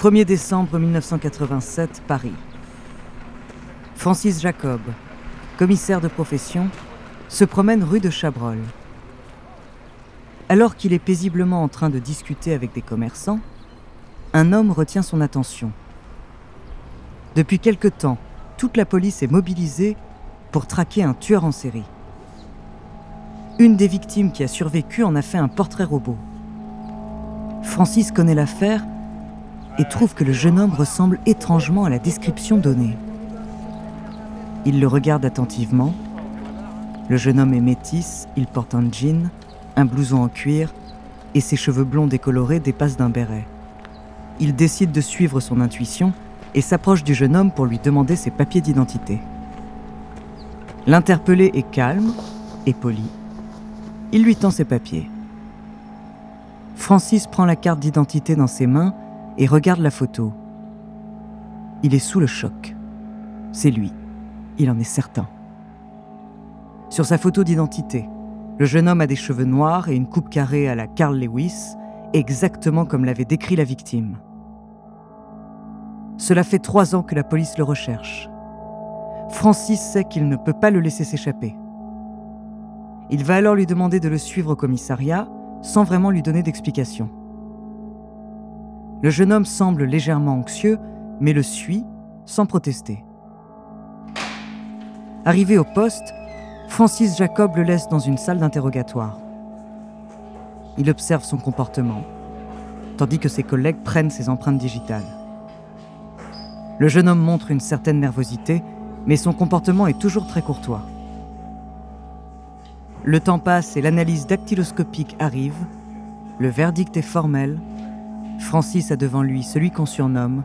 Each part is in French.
1er décembre 1987, Paris. Francis Jacob, commissaire de profession, se promène rue de Chabrol. Alors qu'il est paisiblement en train de discuter avec des commerçants, un homme retient son attention. Depuis quelque temps, toute la police est mobilisée pour traquer un tueur en série. Une des victimes qui a survécu en a fait un portrait robot. Francis connaît l'affaire et trouve que le jeune homme ressemble étrangement à la description donnée. Il le regarde attentivement. Le jeune homme est métis, il porte un jean, un blouson en cuir, et ses cheveux blonds décolorés dépassent d'un béret. Il décide de suivre son intuition et s'approche du jeune homme pour lui demander ses papiers d'identité. L'interpellé est calme et poli. Il lui tend ses papiers. Francis prend la carte d'identité dans ses mains et regarde la photo. Il est sous le choc. C'est lui. Il en est certain. Sur sa photo d'identité, le jeune homme a des cheveux noirs et une coupe carrée à la Carl Lewis, exactement comme l'avait décrit la victime. Cela fait trois ans que la police le recherche. Francis sait qu'il ne peut pas le laisser s'échapper. Il va alors lui demander de le suivre au commissariat sans vraiment lui donner d'explication. Le jeune homme semble légèrement anxieux, mais le suit sans protester. Arrivé au poste, Francis Jacob le laisse dans une salle d'interrogatoire. Il observe son comportement, tandis que ses collègues prennent ses empreintes digitales. Le jeune homme montre une certaine nervosité, mais son comportement est toujours très courtois. Le temps passe et l'analyse dactyloscopique arrive. Le verdict est formel. Francis a devant lui celui qu'on surnomme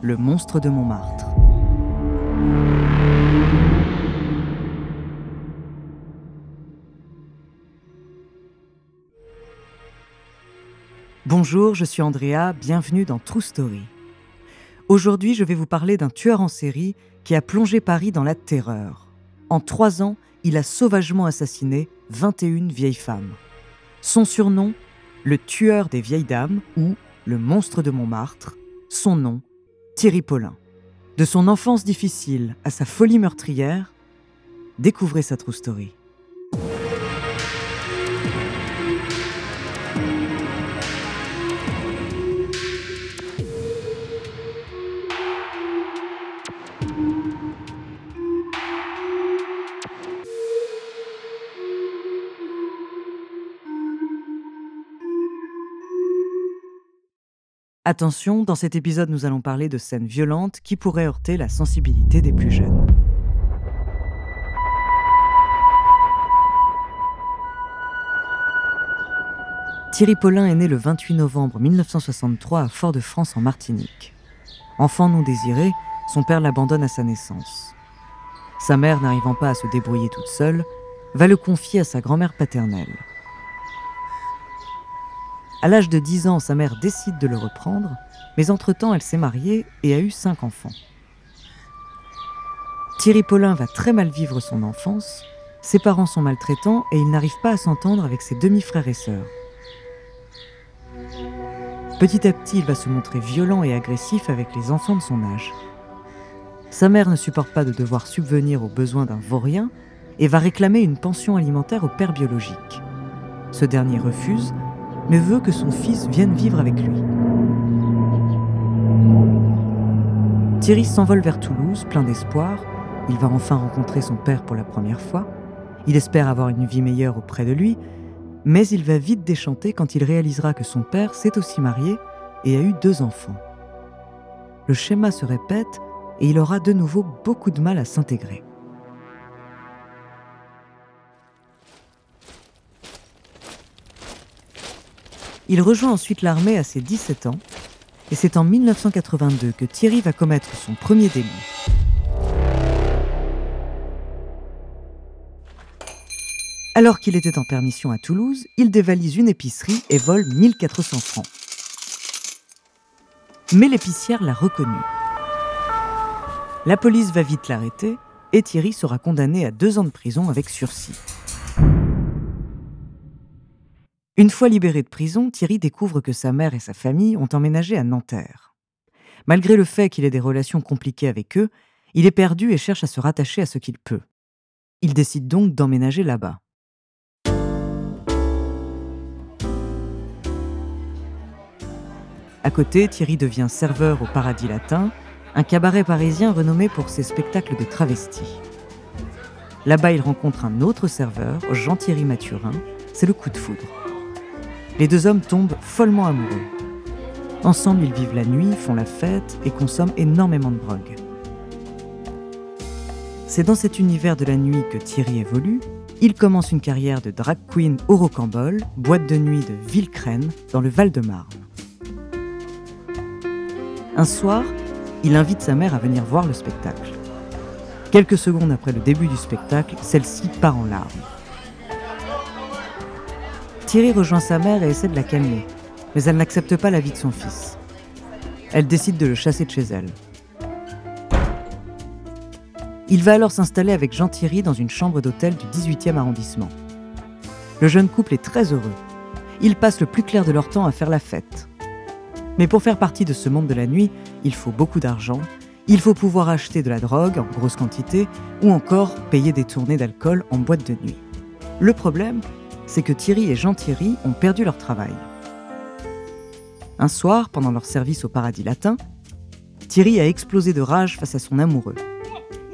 le monstre de Montmartre. Bonjour, je suis Andrea, bienvenue dans True Story. Aujourd'hui, je vais vous parler d'un tueur en série qui a plongé Paris dans la terreur. En trois ans, il a sauvagement assassiné 21 vieilles femmes. Son surnom, le tueur des vieilles dames ou le monstre de Montmartre. Son nom, Thierry Paulin. De son enfance difficile à sa folie meurtrière, découvrez sa true story. Attention, dans cet épisode, nous allons parler de scènes violentes qui pourraient heurter la sensibilité des plus jeunes. Thierry Paulin est né le 28 novembre 1963 à Fort-de-France en Martinique. Enfant non désiré, son père l'abandonne à sa naissance. Sa mère, n'arrivant pas à se débrouiller toute seule, va le confier à sa grand-mère paternelle. À l'âge de 10 ans, sa mère décide de le reprendre, mais entre-temps, elle s'est mariée et a eu cinq enfants. Thierry Paulin va très mal vivre son enfance, ses parents sont maltraitants et il n'arrive pas à s'entendre avec ses demi-frères et sœurs. Petit à petit, il va se montrer violent et agressif avec les enfants de son âge. Sa mère ne supporte pas de devoir subvenir aux besoins d'un vaurien et va réclamer une pension alimentaire au père biologique. Ce dernier refuse mais veut que son fils vienne vivre avec lui. Thierry s'envole vers Toulouse, plein d'espoir. Il va enfin rencontrer son père pour la première fois. Il espère avoir une vie meilleure auprès de lui, mais il va vite déchanter quand il réalisera que son père s'est aussi marié et a eu deux enfants. Le schéma se répète et il aura de nouveau beaucoup de mal à s'intégrer. Il rejoint ensuite l'armée à ses 17 ans, et c'est en 1982 que Thierry va commettre son premier délit. Alors qu'il était en permission à Toulouse, il dévalise une épicerie et vole 1400 francs. Mais l'épicière l'a reconnu. La police va vite l'arrêter et Thierry sera condamné à deux ans de prison avec sursis. Une fois libéré de prison, Thierry découvre que sa mère et sa famille ont emménagé à Nanterre. Malgré le fait qu'il ait des relations compliquées avec eux, il est perdu et cherche à se rattacher à ce qu'il peut. Il décide donc d'emménager là-bas. À côté, Thierry devient serveur au Paradis Latin, un cabaret parisien renommé pour ses spectacles de travestis. Là-bas, il rencontre un autre serveur, Jean-Thierry Mathurin. C'est le coup de foudre. Les deux hommes tombent follement amoureux. Ensemble, ils vivent la nuit, font la fête et consomment énormément de drogue. C'est dans cet univers de la nuit que Thierry évolue. Il commence une carrière de drag queen au Rocambole, boîte de nuit de Villecrène, dans le Val-de-Marne. Un soir, il invite sa mère à venir voir le spectacle. Quelques secondes après le début du spectacle, celle-ci part en larmes. Thierry rejoint sa mère et essaie de la calmer, mais elle n'accepte pas l'avis de son fils. Elle décide de le chasser de chez elle. Il va alors s'installer avec Jean Thierry dans une chambre d'hôtel du 18e arrondissement. Le jeune couple est très heureux. Ils passent le plus clair de leur temps à faire la fête. Mais pour faire partie de ce monde de la nuit, il faut beaucoup d'argent il faut pouvoir acheter de la drogue en grosse quantité ou encore payer des tournées d'alcool en boîte de nuit. Le problème, c'est que Thierry et Jean-Thierry ont perdu leur travail. Un soir, pendant leur service au paradis latin, Thierry a explosé de rage face à son amoureux.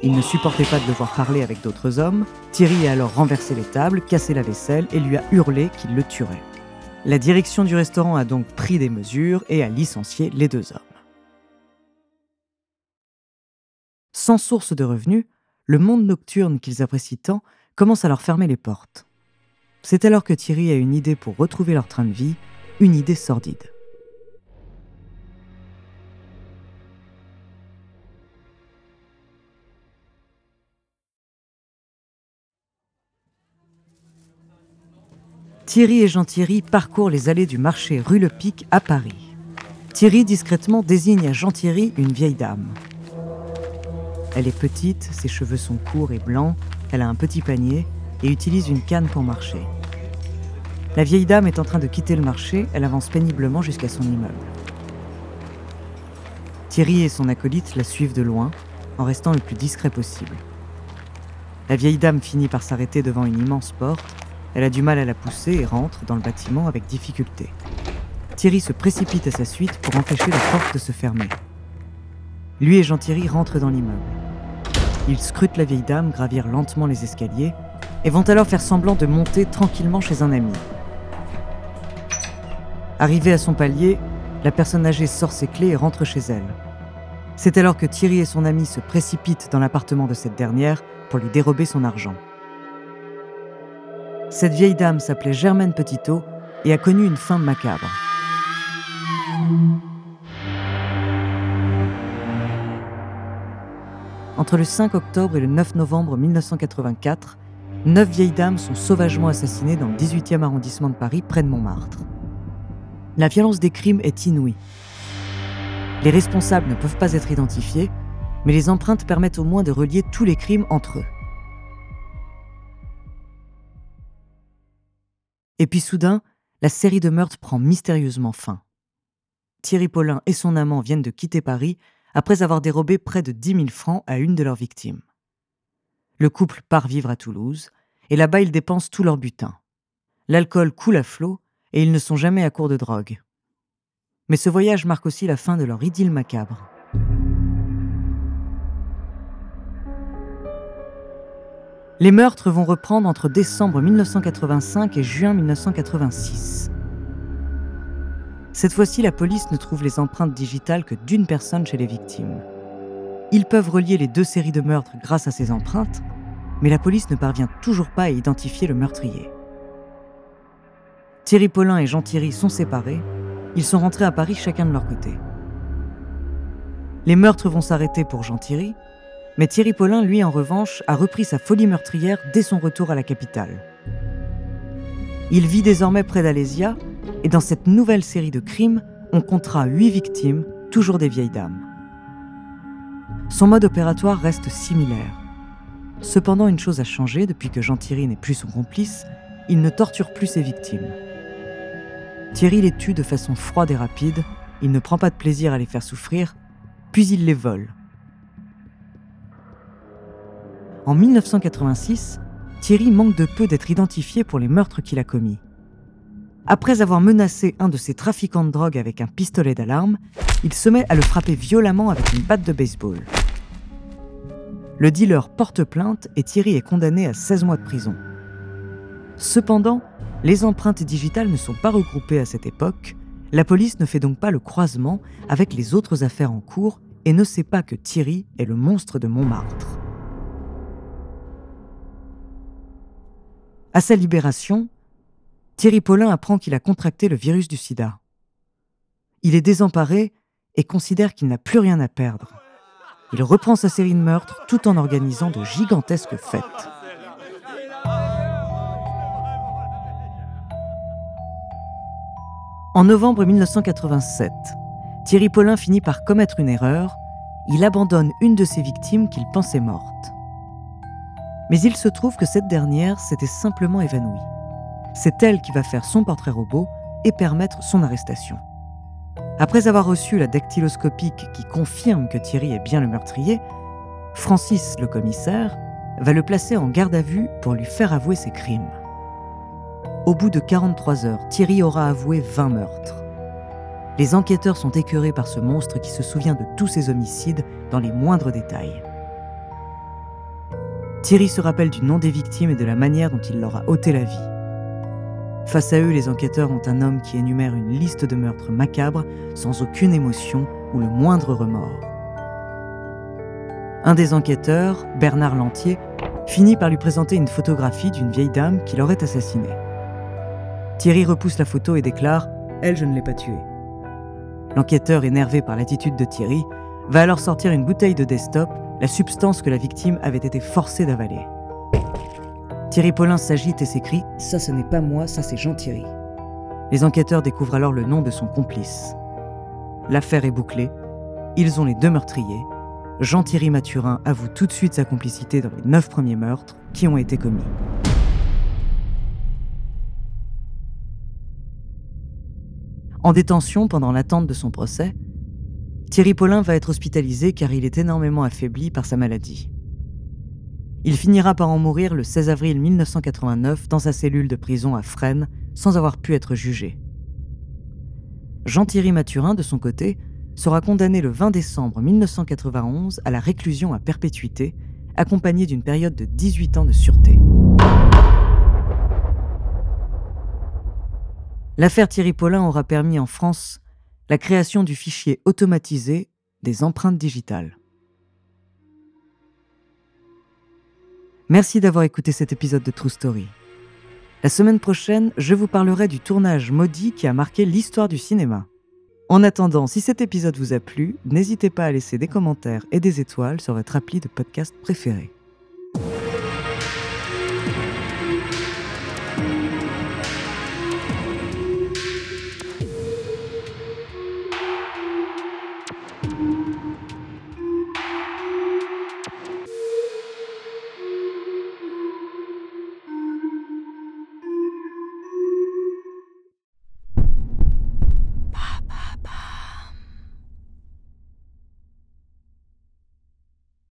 Il ne supportait pas de devoir parler avec d'autres hommes. Thierry a alors renversé les tables, cassé la vaisselle et lui a hurlé qu'il le tuerait. La direction du restaurant a donc pris des mesures et a licencié les deux hommes. Sans source de revenus, le monde nocturne qu'ils apprécient tant commence à leur fermer les portes. C'est alors que Thierry a une idée pour retrouver leur train de vie, une idée sordide. Thierry et Jean-Thierry parcourent les allées du marché rue Le Pic à Paris. Thierry discrètement désigne à Jean-Thierry une vieille dame. Elle est petite, ses cheveux sont courts et blancs, elle a un petit panier et utilise une canne pour marcher. La vieille dame est en train de quitter le marché, elle avance péniblement jusqu'à son immeuble. Thierry et son acolyte la suivent de loin, en restant le plus discret possible. La vieille dame finit par s'arrêter devant une immense porte, elle a du mal à la pousser et rentre dans le bâtiment avec difficulté. Thierry se précipite à sa suite pour empêcher la porte de se fermer. Lui et Jean-Thierry rentrent dans l'immeuble. Ils scrutent la vieille dame gravir lentement les escaliers et vont alors faire semblant de monter tranquillement chez un ami. Arrivée à son palier, la personne âgée sort ses clés et rentre chez elle. C'est alors que Thierry et son ami se précipitent dans l'appartement de cette dernière pour lui dérober son argent. Cette vieille dame s'appelait Germaine Petitot et a connu une fin macabre. Entre le 5 octobre et le 9 novembre 1984, neuf vieilles dames sont sauvagement assassinées dans le 18e arrondissement de Paris, près de Montmartre. La violence des crimes est inouïe. Les responsables ne peuvent pas être identifiés, mais les empreintes permettent au moins de relier tous les crimes entre eux. Et puis soudain, la série de meurtres prend mystérieusement fin. Thierry Paulin et son amant viennent de quitter Paris après avoir dérobé près de 10 000 francs à une de leurs victimes. Le couple part vivre à Toulouse, et là-bas ils dépensent tout leur butin. L'alcool coule à flot, et ils ne sont jamais à court de drogue. Mais ce voyage marque aussi la fin de leur idylle macabre. Les meurtres vont reprendre entre décembre 1985 et juin 1986. Cette fois-ci, la police ne trouve les empreintes digitales que d'une personne chez les victimes. Ils peuvent relier les deux séries de meurtres grâce à ces empreintes, mais la police ne parvient toujours pas à identifier le meurtrier. Thierry Paulin et Jean Thierry sont séparés, ils sont rentrés à Paris chacun de leur côté. Les meurtres vont s'arrêter pour Jean Thierry, mais Thierry Paulin, lui, en revanche, a repris sa folie meurtrière dès son retour à la capitale. Il vit désormais près d'Alésia et dans cette nouvelle série de crimes, on comptera huit victimes, toujours des vieilles dames. Son mode opératoire reste similaire. Cependant, une chose a changé depuis que Jean-Thierry n'est plus son complice, il ne torture plus ses victimes. Thierry les tue de façon froide et rapide, il ne prend pas de plaisir à les faire souffrir, puis il les vole. En 1986, Thierry manque de peu d'être identifié pour les meurtres qu'il a commis. Après avoir menacé un de ses trafiquants de drogue avec un pistolet d'alarme, il se met à le frapper violemment avec une batte de baseball. Le dealer porte plainte et Thierry est condamné à 16 mois de prison. Cependant, les empreintes digitales ne sont pas regroupées à cette époque, la police ne fait donc pas le croisement avec les autres affaires en cours et ne sait pas que Thierry est le monstre de Montmartre. À sa libération, Thierry Paulin apprend qu'il a contracté le virus du sida. Il est désemparé et considère qu'il n'a plus rien à perdre. Il reprend sa série de meurtres tout en organisant de gigantesques fêtes. En novembre 1987, Thierry Paulin finit par commettre une erreur. Il abandonne une de ses victimes qu'il pensait morte. Mais il se trouve que cette dernière s'était simplement évanouie. C'est elle qui va faire son portrait robot et permettre son arrestation. Après avoir reçu la dactyloscopique qui confirme que Thierry est bien le meurtrier, Francis, le commissaire, va le placer en garde à vue pour lui faire avouer ses crimes. Au bout de 43 heures, Thierry aura avoué 20 meurtres. Les enquêteurs sont écœurés par ce monstre qui se souvient de tous ses homicides dans les moindres détails. Thierry se rappelle du nom des victimes et de la manière dont il leur a ôté la vie. Face à eux, les enquêteurs ont un homme qui énumère une liste de meurtres macabres sans aucune émotion ou le moindre remords. Un des enquêteurs, Bernard Lantier, finit par lui présenter une photographie d'une vieille dame qui l'aurait assassinée. Thierry repousse la photo et déclare ⁇ Elle, je ne l'ai pas tuée ⁇ L'enquêteur, énervé par l'attitude de Thierry, va alors sortir une bouteille de desktop, la substance que la victime avait été forcée d'avaler. Thierry Paulin s'agite et s'écrie ⁇ Ça ce n'est pas moi, ça c'est Jean-Thierry ⁇ Les enquêteurs découvrent alors le nom de son complice. L'affaire est bouclée, ils ont les deux meurtriers. Jean-Thierry Mathurin avoue tout de suite sa complicité dans les neuf premiers meurtres qui ont été commis. En détention pendant l'attente de son procès, Thierry Paulin va être hospitalisé car il est énormément affaibli par sa maladie. Il finira par en mourir le 16 avril 1989 dans sa cellule de prison à Fresnes sans avoir pu être jugé. Jean-Thierry Mathurin, de son côté, sera condamné le 20 décembre 1991 à la réclusion à perpétuité, accompagné d'une période de 18 ans de sûreté. L'affaire Thierry Paulin aura permis en France la création du fichier automatisé des empreintes digitales. Merci d'avoir écouté cet épisode de True Story. La semaine prochaine, je vous parlerai du tournage maudit qui a marqué l'histoire du cinéma. En attendant, si cet épisode vous a plu, n'hésitez pas à laisser des commentaires et des étoiles sur votre appli de podcast préféré.